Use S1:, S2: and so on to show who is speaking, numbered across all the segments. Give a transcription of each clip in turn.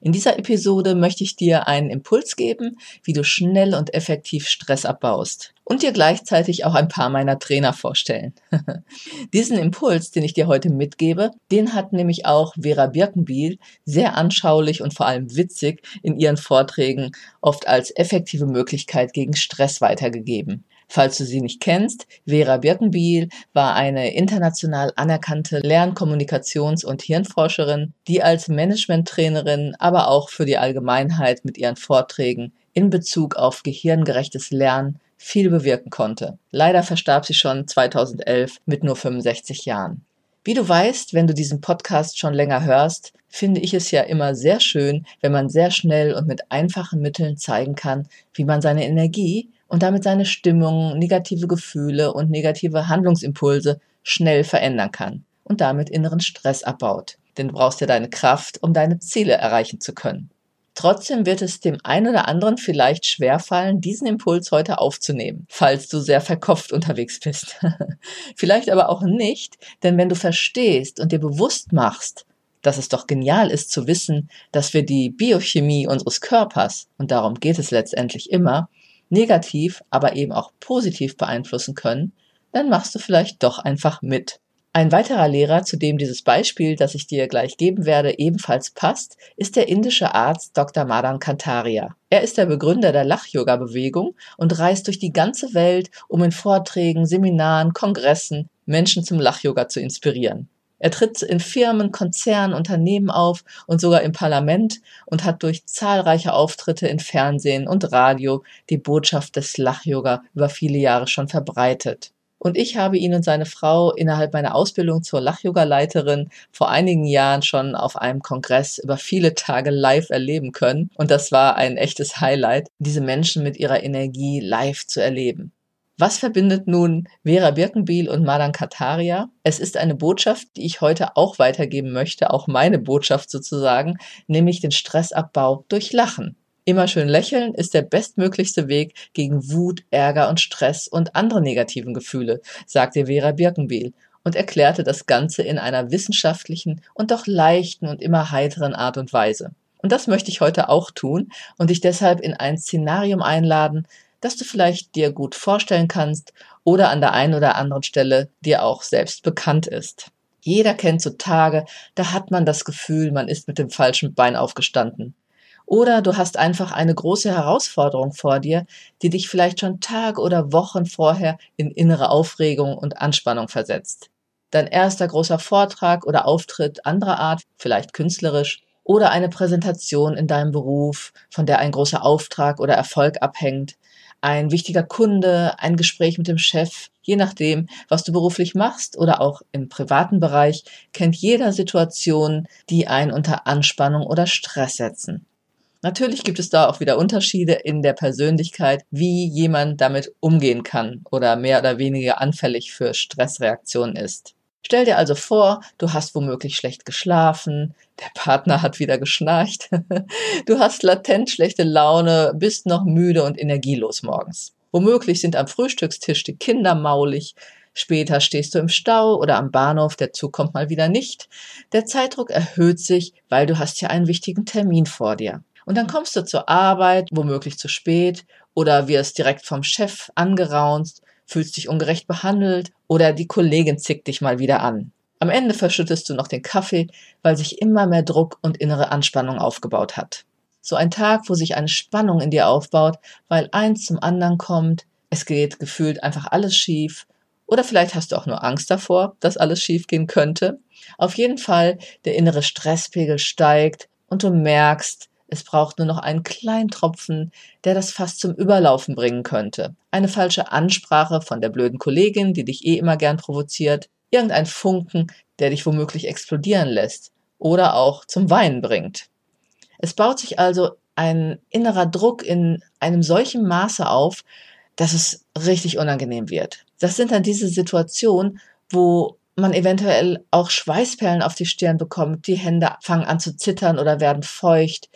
S1: In dieser Episode möchte ich dir einen Impuls geben, wie du schnell und effektiv Stress abbaust und dir gleichzeitig auch ein paar meiner Trainer vorstellen. Diesen Impuls, den ich dir heute mitgebe, den hat nämlich auch Vera Birkenbiel sehr anschaulich und vor allem witzig in ihren Vorträgen oft als effektive Möglichkeit gegen Stress weitergegeben. Falls du sie nicht kennst, Vera Birkenbiel war eine international anerkannte Lernkommunikations- und Hirnforscherin, die als Managementtrainerin, aber auch für die Allgemeinheit mit ihren Vorträgen in Bezug auf gehirngerechtes Lernen viel bewirken konnte. Leider verstarb sie schon 2011 mit nur 65 Jahren. Wie du weißt, wenn du diesen Podcast schon länger hörst, finde ich es ja immer sehr schön, wenn man sehr schnell und mit einfachen Mitteln zeigen kann, wie man seine Energie und damit seine Stimmung, negative Gefühle und negative Handlungsimpulse schnell verändern kann und damit inneren Stress abbaut. Denn du brauchst ja deine Kraft, um deine Ziele erreichen zu können. Trotzdem wird es dem einen oder anderen vielleicht schwerfallen, diesen Impuls heute aufzunehmen, falls du sehr verkopft unterwegs bist. vielleicht aber auch nicht, denn wenn du verstehst und dir bewusst machst, dass es doch genial ist zu wissen, dass wir die Biochemie unseres Körpers, und darum geht es letztendlich immer, negativ, aber eben auch positiv beeinflussen können, dann machst du vielleicht doch einfach mit. Ein weiterer Lehrer, zu dem dieses Beispiel, das ich dir gleich geben werde, ebenfalls passt, ist der indische Arzt Dr. Madan Kantaria. Er ist der Begründer der Lach-Yoga-Bewegung und reist durch die ganze Welt, um in Vorträgen, Seminaren, Kongressen Menschen zum Lach-Yoga zu inspirieren. Er tritt in Firmen, Konzernen, Unternehmen auf und sogar im Parlament und hat durch zahlreiche Auftritte in Fernsehen und Radio die Botschaft des Lach-Yoga über viele Jahre schon verbreitet. Und ich habe ihn und seine Frau innerhalb meiner Ausbildung zur Lach-Yoga-Leiterin vor einigen Jahren schon auf einem Kongress über viele Tage live erleben können. Und das war ein echtes Highlight, diese Menschen mit ihrer Energie live zu erleben. Was verbindet nun Vera Birkenbiel und Madan Kataria? Es ist eine Botschaft, die ich heute auch weitergeben möchte, auch meine Botschaft sozusagen, nämlich den Stressabbau durch Lachen. Immer schön lächeln ist der bestmöglichste Weg gegen Wut, Ärger und Stress und andere negativen Gefühle, sagte Vera Birkenbiel und erklärte das Ganze in einer wissenschaftlichen und doch leichten und immer heiteren Art und Weise. Und das möchte ich heute auch tun und dich deshalb in ein Szenarium einladen, das du vielleicht dir gut vorstellen kannst oder an der einen oder anderen Stelle dir auch selbst bekannt ist. Jeder kennt so Tage, da hat man das Gefühl, man ist mit dem falschen Bein aufgestanden. Oder du hast einfach eine große Herausforderung vor dir, die dich vielleicht schon Tage oder Wochen vorher in innere Aufregung und Anspannung versetzt. Dein erster großer Vortrag oder Auftritt anderer Art, vielleicht künstlerisch, oder eine Präsentation in deinem Beruf, von der ein großer Auftrag oder Erfolg abhängt, ein wichtiger Kunde, ein Gespräch mit dem Chef, je nachdem, was du beruflich machst oder auch im privaten Bereich, kennt jeder Situation, die einen unter Anspannung oder Stress setzen. Natürlich gibt es da auch wieder Unterschiede in der Persönlichkeit, wie jemand damit umgehen kann oder mehr oder weniger anfällig für Stressreaktionen ist. Stell dir also vor, du hast womöglich schlecht geschlafen, der Partner hat wieder geschnarcht, du hast latent schlechte Laune, bist noch müde und energielos morgens. Womöglich sind am Frühstückstisch die Kinder maulig, Später stehst du im Stau oder am Bahnhof, der Zug kommt mal wieder nicht. Der Zeitdruck erhöht sich, weil du hast ja einen wichtigen Termin vor dir. Und dann kommst du zur Arbeit, womöglich zu spät, oder wirst direkt vom Chef angeraunzt, fühlst dich ungerecht behandelt, oder die Kollegin zickt dich mal wieder an. Am Ende verschüttest du noch den Kaffee, weil sich immer mehr Druck und innere Anspannung aufgebaut hat. So ein Tag, wo sich eine Spannung in dir aufbaut, weil eins zum anderen kommt, es geht gefühlt einfach alles schief, oder vielleicht hast du auch nur Angst davor, dass alles schiefgehen könnte. Auf jeden Fall, der innere Stresspegel steigt und du merkst, es braucht nur noch einen kleinen Tropfen, der das fast zum Überlaufen bringen könnte. Eine falsche Ansprache von der blöden Kollegin, die dich eh immer gern provoziert, irgendein Funken, der dich womöglich explodieren lässt oder auch zum Weinen bringt. Es baut sich also ein innerer Druck in einem solchen Maße auf, dass es richtig unangenehm wird. Das sind dann diese Situationen, wo man eventuell auch Schweißperlen auf die Stirn bekommt, die Hände fangen an zu zittern oder werden feucht.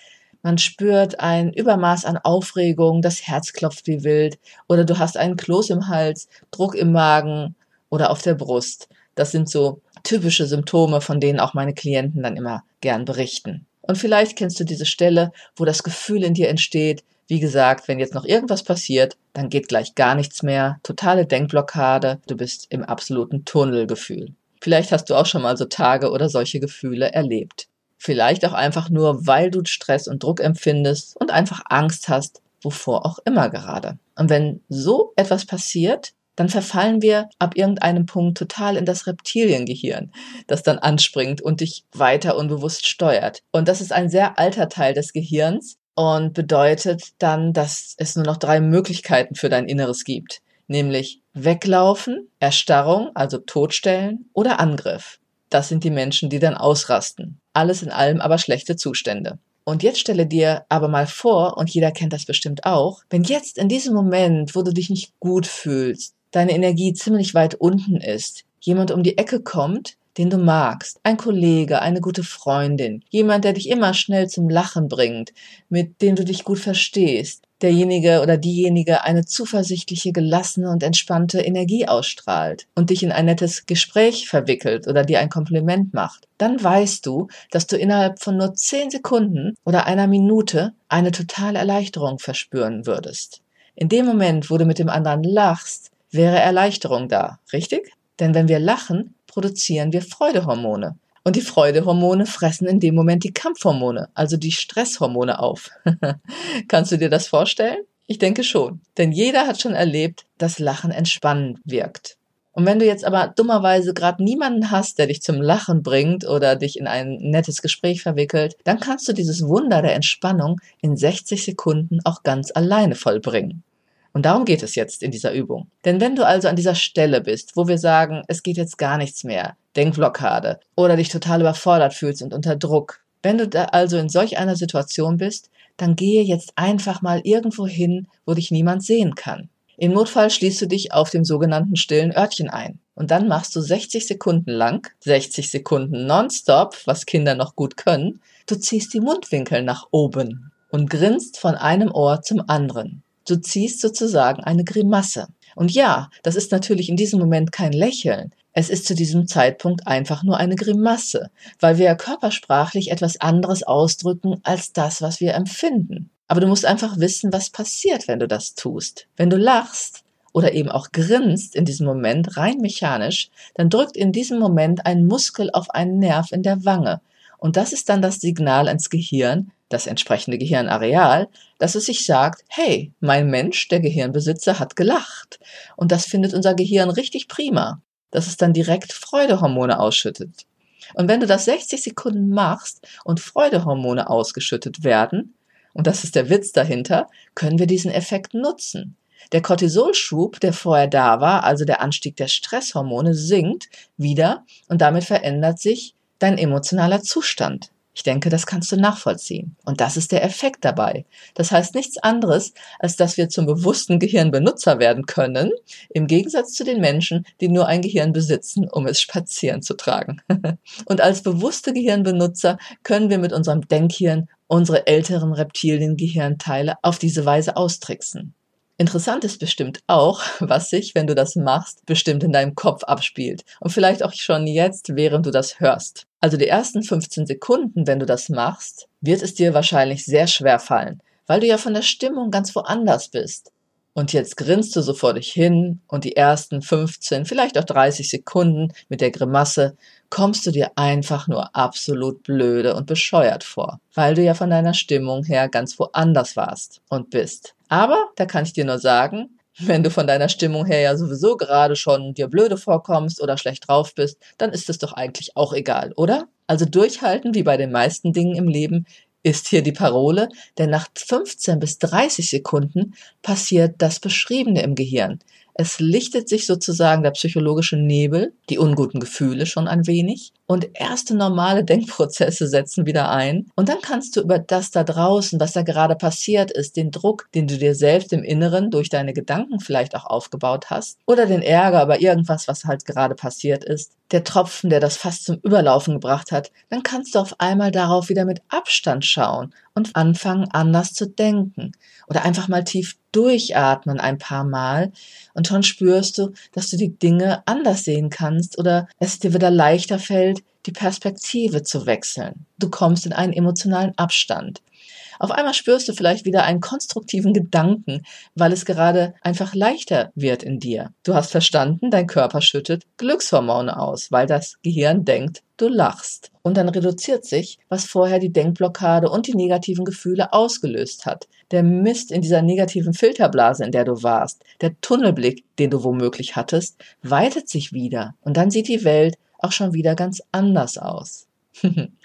S1: Man spürt ein Übermaß an Aufregung, das Herz klopft wie wild oder du hast einen Kloß im Hals, Druck im Magen oder auf der Brust. Das sind so typische Symptome, von denen auch meine Klienten dann immer gern berichten. Und vielleicht kennst du diese Stelle, wo das Gefühl in dir entsteht, wie gesagt, wenn jetzt noch irgendwas passiert, dann geht gleich gar nichts mehr, totale Denkblockade, du bist im absoluten Tunnelgefühl. Vielleicht hast du auch schon mal so Tage oder solche Gefühle erlebt. Vielleicht auch einfach nur, weil du Stress und Druck empfindest und einfach Angst hast, wovor auch immer gerade. Und wenn so etwas passiert, dann verfallen wir ab irgendeinem Punkt total in das Reptiliengehirn, das dann anspringt und dich weiter unbewusst steuert. Und das ist ein sehr alter Teil des Gehirns, und bedeutet dann, dass es nur noch drei Möglichkeiten für dein Inneres gibt, nämlich weglaufen, Erstarrung, also Todstellen oder Angriff. Das sind die Menschen, die dann ausrasten. Alles in allem aber schlechte Zustände. Und jetzt stelle dir aber mal vor, und jeder kennt das bestimmt auch, wenn jetzt in diesem Moment, wo du dich nicht gut fühlst, deine Energie ziemlich weit unten ist, jemand um die Ecke kommt, den du magst, ein Kollege, eine gute Freundin, jemand, der dich immer schnell zum Lachen bringt, mit dem du dich gut verstehst, derjenige oder diejenige eine zuversichtliche, gelassene und entspannte Energie ausstrahlt und dich in ein nettes Gespräch verwickelt oder dir ein Kompliment macht, dann weißt du, dass du innerhalb von nur zehn Sekunden oder einer Minute eine totale Erleichterung verspüren würdest. In dem Moment, wo du mit dem anderen lachst, wäre Erleichterung da, richtig? Denn wenn wir lachen, produzieren wir Freudehormone. Und die Freudehormone fressen in dem Moment die Kampfhormone, also die Stresshormone auf. Kannst du dir das vorstellen? Ich denke schon. Denn jeder hat schon erlebt, dass Lachen entspannend wirkt. Und wenn du jetzt aber dummerweise gerade niemanden hast, der dich zum Lachen bringt oder dich in ein nettes Gespräch verwickelt, dann kannst du dieses Wunder der Entspannung in 60 Sekunden auch ganz alleine vollbringen. Und darum geht es jetzt in dieser Übung. Denn wenn du also an dieser Stelle bist, wo wir sagen, es geht jetzt gar nichts mehr, Denkblockade oder dich total überfordert fühlst und unter Druck, wenn du da also in solch einer Situation bist, dann gehe jetzt einfach mal irgendwo hin, wo dich niemand sehen kann. Im Notfall schließt du dich auf dem sogenannten stillen Örtchen ein. Und dann machst du 60 Sekunden lang, 60 Sekunden nonstop, was Kinder noch gut können. Du ziehst die Mundwinkel nach oben und grinst von einem Ohr zum anderen. Du ziehst sozusagen eine Grimasse. Und ja, das ist natürlich in diesem Moment kein Lächeln. Es ist zu diesem Zeitpunkt einfach nur eine Grimasse, weil wir körpersprachlich etwas anderes ausdrücken als das, was wir empfinden. Aber du musst einfach wissen, was passiert, wenn du das tust. Wenn du lachst oder eben auch grinst in diesem Moment rein mechanisch, dann drückt in diesem Moment ein Muskel auf einen Nerv in der Wange. Und das ist dann das Signal ans Gehirn, das entsprechende Gehirnareal, dass es sich sagt, hey, mein Mensch, der Gehirnbesitzer, hat gelacht. Und das findet unser Gehirn richtig prima, dass es dann direkt Freudehormone ausschüttet. Und wenn du das 60 Sekunden machst und Freudehormone ausgeschüttet werden, und das ist der Witz dahinter, können wir diesen Effekt nutzen. Der Cortisolschub, der vorher da war, also der Anstieg der Stresshormone, sinkt wieder und damit verändert sich dein emotionaler Zustand. Ich denke, das kannst du nachvollziehen. Und das ist der Effekt dabei. Das heißt nichts anderes, als dass wir zum bewussten Gehirnbenutzer werden können, im Gegensatz zu den Menschen, die nur ein Gehirn besitzen, um es spazieren zu tragen. Und als bewusste Gehirnbenutzer können wir mit unserem Denkhirn unsere älteren Reptiliengehirnteile auf diese Weise austricksen. Interessant ist bestimmt auch, was sich, wenn du das machst, bestimmt in deinem Kopf abspielt. Und vielleicht auch schon jetzt, während du das hörst. Also die ersten 15 Sekunden, wenn du das machst, wird es dir wahrscheinlich sehr schwer fallen, weil du ja von der Stimmung ganz woanders bist. Und jetzt grinst du so vor dich hin und die ersten 15, vielleicht auch 30 Sekunden mit der Grimasse kommst du dir einfach nur absolut blöde und bescheuert vor, weil du ja von deiner Stimmung her ganz woanders warst und bist. Aber da kann ich dir nur sagen, wenn du von deiner Stimmung her ja sowieso gerade schon dir blöde vorkommst oder schlecht drauf bist, dann ist es doch eigentlich auch egal, oder? Also durchhalten, wie bei den meisten Dingen im Leben, ist hier die Parole, denn nach 15 bis 30 Sekunden passiert das Beschriebene im Gehirn. Es lichtet sich sozusagen der psychologische Nebel, die unguten Gefühle schon ein wenig und erste normale Denkprozesse setzen wieder ein. Und dann kannst du über das da draußen, was da gerade passiert ist, den Druck, den du dir selbst im Inneren durch deine Gedanken vielleicht auch aufgebaut hast oder den Ärger über irgendwas, was halt gerade passiert ist, der Tropfen, der das fast zum Überlaufen gebracht hat, dann kannst du auf einmal darauf wieder mit Abstand schauen und anfangen anders zu denken oder einfach mal tief durchatmen ein paar Mal und schon spürst du, dass du die Dinge anders sehen kannst oder es dir wieder leichter fällt, die Perspektive zu wechseln. Du kommst in einen emotionalen Abstand. Auf einmal spürst du vielleicht wieder einen konstruktiven Gedanken, weil es gerade einfach leichter wird in dir. Du hast verstanden, dein Körper schüttet Glückshormone aus, weil das Gehirn denkt, du lachst. Und dann reduziert sich, was vorher die Denkblockade und die negativen Gefühle ausgelöst hat. Der Mist in dieser negativen Filterblase, in der du warst, der Tunnelblick, den du womöglich hattest, weitet sich wieder. Und dann sieht die Welt auch schon wieder ganz anders aus.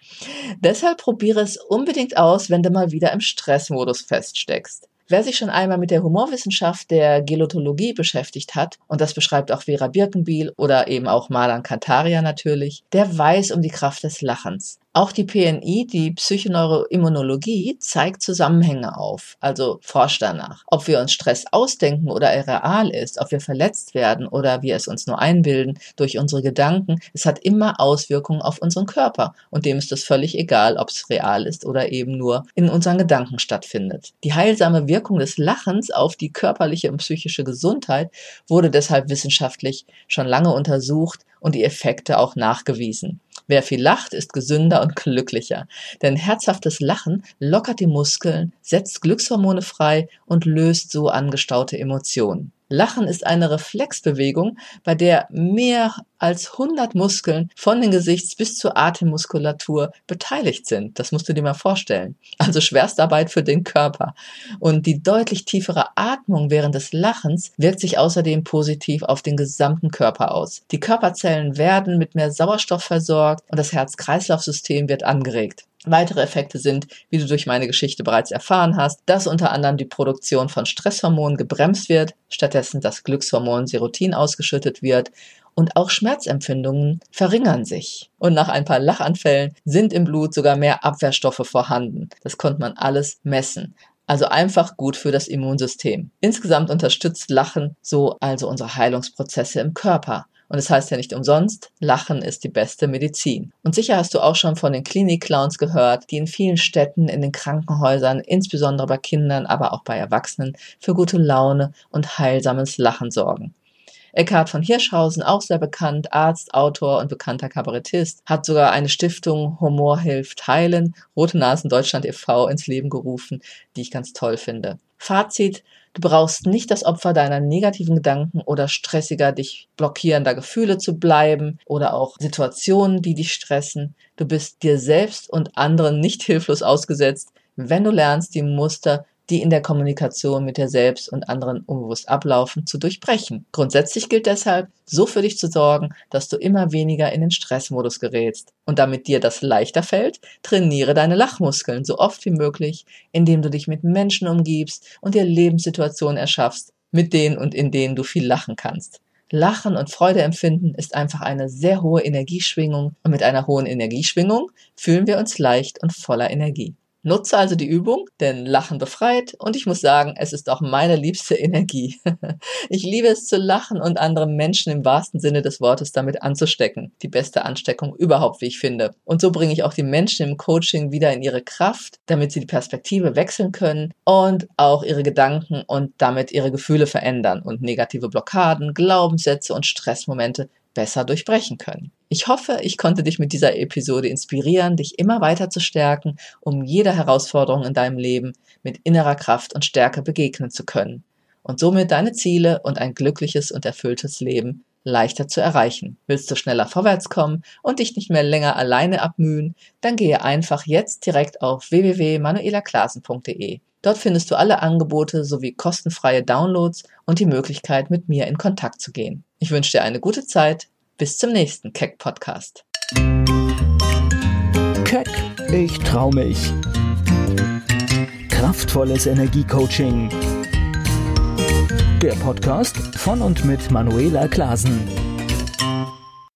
S1: Deshalb probiere es unbedingt aus, wenn du mal wieder im Stressmodus feststeckst. Wer sich schon einmal mit der Humorwissenschaft der Gelotologie beschäftigt hat, und das beschreibt auch Vera Birkenbiel oder eben auch Malan Kataria natürlich, der weiß um die Kraft des Lachens. Auch die PNI, die Psychoneuroimmunologie, zeigt Zusammenhänge auf, also forscht danach. Ob wir uns Stress ausdenken oder er real ist, ob wir verletzt werden oder wir es uns nur einbilden durch unsere Gedanken, es hat immer Auswirkungen auf unseren Körper und dem ist es völlig egal, ob es real ist oder eben nur in unseren Gedanken stattfindet. Die heilsame Wirkung des Lachens auf die körperliche und psychische Gesundheit wurde deshalb wissenschaftlich schon lange untersucht und die Effekte auch nachgewiesen. Wer viel lacht, ist gesünder und glücklicher. Denn herzhaftes Lachen lockert die Muskeln, setzt Glückshormone frei und löst so angestaute Emotionen. Lachen ist eine Reflexbewegung, bei der mehr als 100 Muskeln von den Gesichts- bis zur Atemmuskulatur beteiligt sind. Das musst du dir mal vorstellen. Also Schwerstarbeit für den Körper. Und die deutlich tiefere Atmung während des Lachens wirkt sich außerdem positiv auf den gesamten Körper aus. Die Körperzellen werden mit mehr Sauerstoff versorgt und das Herz-Kreislauf-System wird angeregt. Weitere Effekte sind, wie du durch meine Geschichte bereits erfahren hast, dass unter anderem die Produktion von Stresshormonen gebremst wird, stattdessen das Glückshormon Serotin ausgeschüttet wird und auch Schmerzempfindungen verringern sich. Und nach ein paar Lachanfällen sind im Blut sogar mehr Abwehrstoffe vorhanden. Das konnte man alles messen. Also einfach gut für das Immunsystem. Insgesamt unterstützt Lachen so also unsere Heilungsprozesse im Körper. Und es das heißt ja nicht umsonst, Lachen ist die beste Medizin. Und sicher hast du auch schon von den Klinik-Clowns gehört, die in vielen Städten, in den Krankenhäusern, insbesondere bei Kindern, aber auch bei Erwachsenen, für gute Laune und heilsames Lachen sorgen. Eckhard von Hirschhausen, auch sehr bekannt, Arzt, Autor und bekannter Kabarettist, hat sogar eine Stiftung Humor hilft heilen, Rote Nasen Deutschland e.V. ins Leben gerufen, die ich ganz toll finde. Fazit, Du brauchst nicht das Opfer deiner negativen Gedanken oder stressiger, dich blockierender Gefühle zu bleiben oder auch Situationen, die dich stressen. Du bist dir selbst und anderen nicht hilflos ausgesetzt, wenn du lernst, die Muster die in der Kommunikation mit dir selbst und anderen unbewusst ablaufen, zu durchbrechen. Grundsätzlich gilt deshalb, so für dich zu sorgen, dass du immer weniger in den Stressmodus gerätst. Und damit dir das leichter fällt, trainiere deine Lachmuskeln so oft wie möglich, indem du dich mit Menschen umgibst und dir Lebenssituationen erschaffst, mit denen und in denen du viel lachen kannst. Lachen und Freude empfinden ist einfach eine sehr hohe Energieschwingung und mit einer hohen Energieschwingung fühlen wir uns leicht und voller Energie. Nutze also die Übung, denn Lachen befreit und ich muss sagen, es ist auch meine liebste Energie. ich liebe es zu lachen und andere Menschen im wahrsten Sinne des Wortes damit anzustecken. Die beste Ansteckung überhaupt, wie ich finde. Und so bringe ich auch die Menschen im Coaching wieder in ihre Kraft, damit sie die Perspektive wechseln können und auch ihre Gedanken und damit ihre Gefühle verändern und negative Blockaden, Glaubenssätze und Stressmomente besser durchbrechen können. Ich hoffe, ich konnte dich mit dieser Episode inspirieren, dich immer weiter zu stärken, um jeder Herausforderung in deinem Leben mit innerer Kraft und Stärke begegnen zu können und somit deine Ziele und ein glückliches und erfülltes Leben leichter zu erreichen. Willst du schneller vorwärts kommen und dich nicht mehr länger alleine abmühen, dann gehe einfach jetzt direkt auf www.manuelaklasen.de. Dort findest du alle Angebote sowie kostenfreie Downloads und die Möglichkeit, mit mir in Kontakt zu gehen. Ich wünsche dir eine gute Zeit. Bis zum nächsten Keck Podcast.
S2: Keck, ich trau mich. Kraftvolles Energiecoaching. Der Podcast von und mit Manuela Klasen.